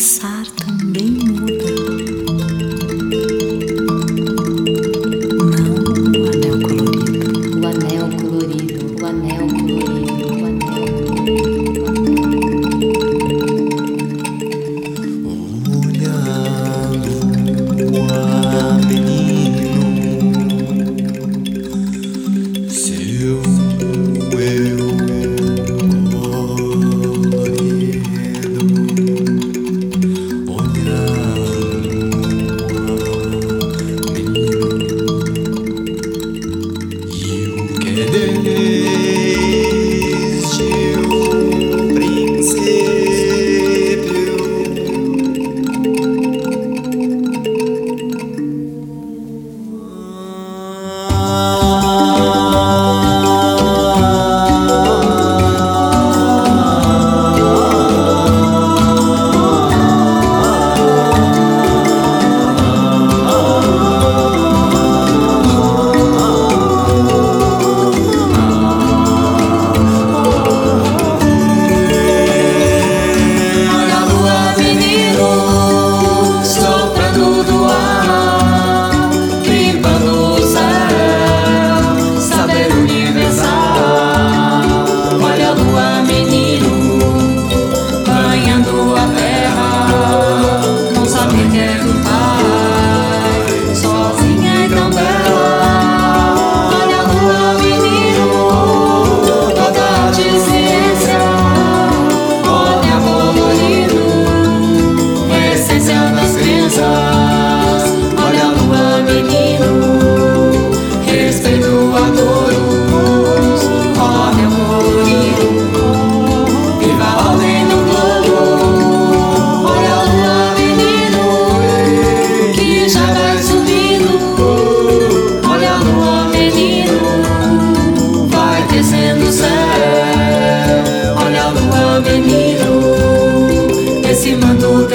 inside. 啊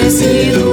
parecido